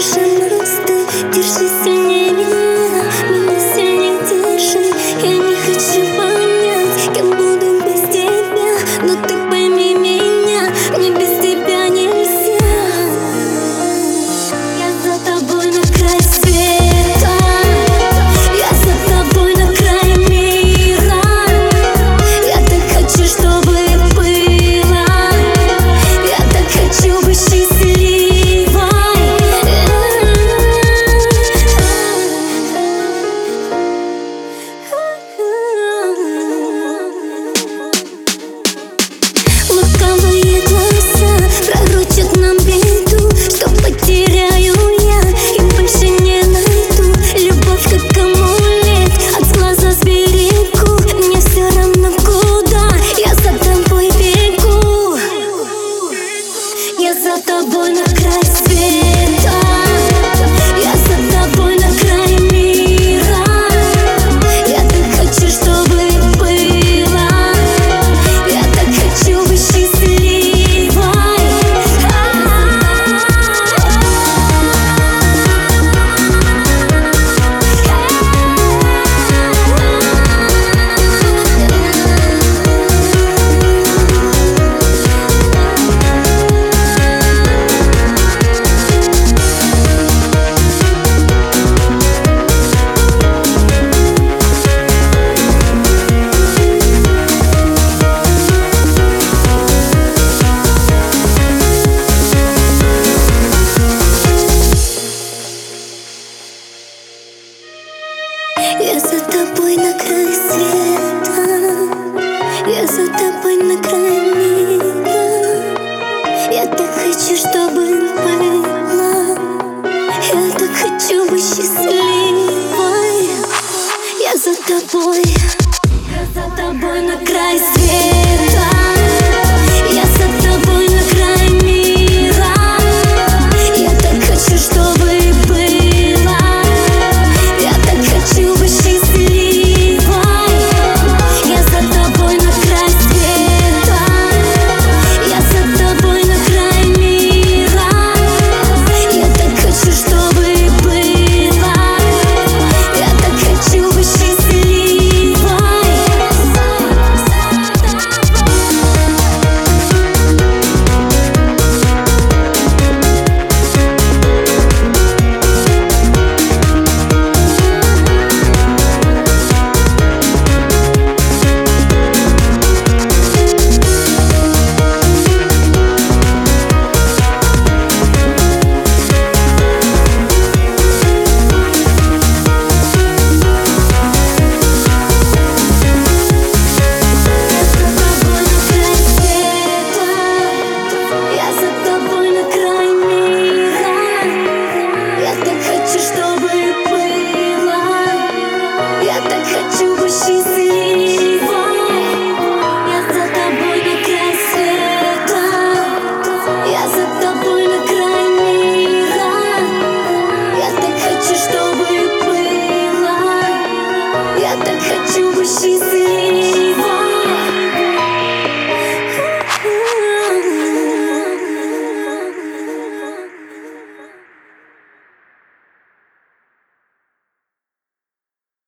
person тобой на край света. Я за тобой на край мира. Я так хочу, чтобы было Я так хочу быть счастливой. Я за тобой. Хочешь, что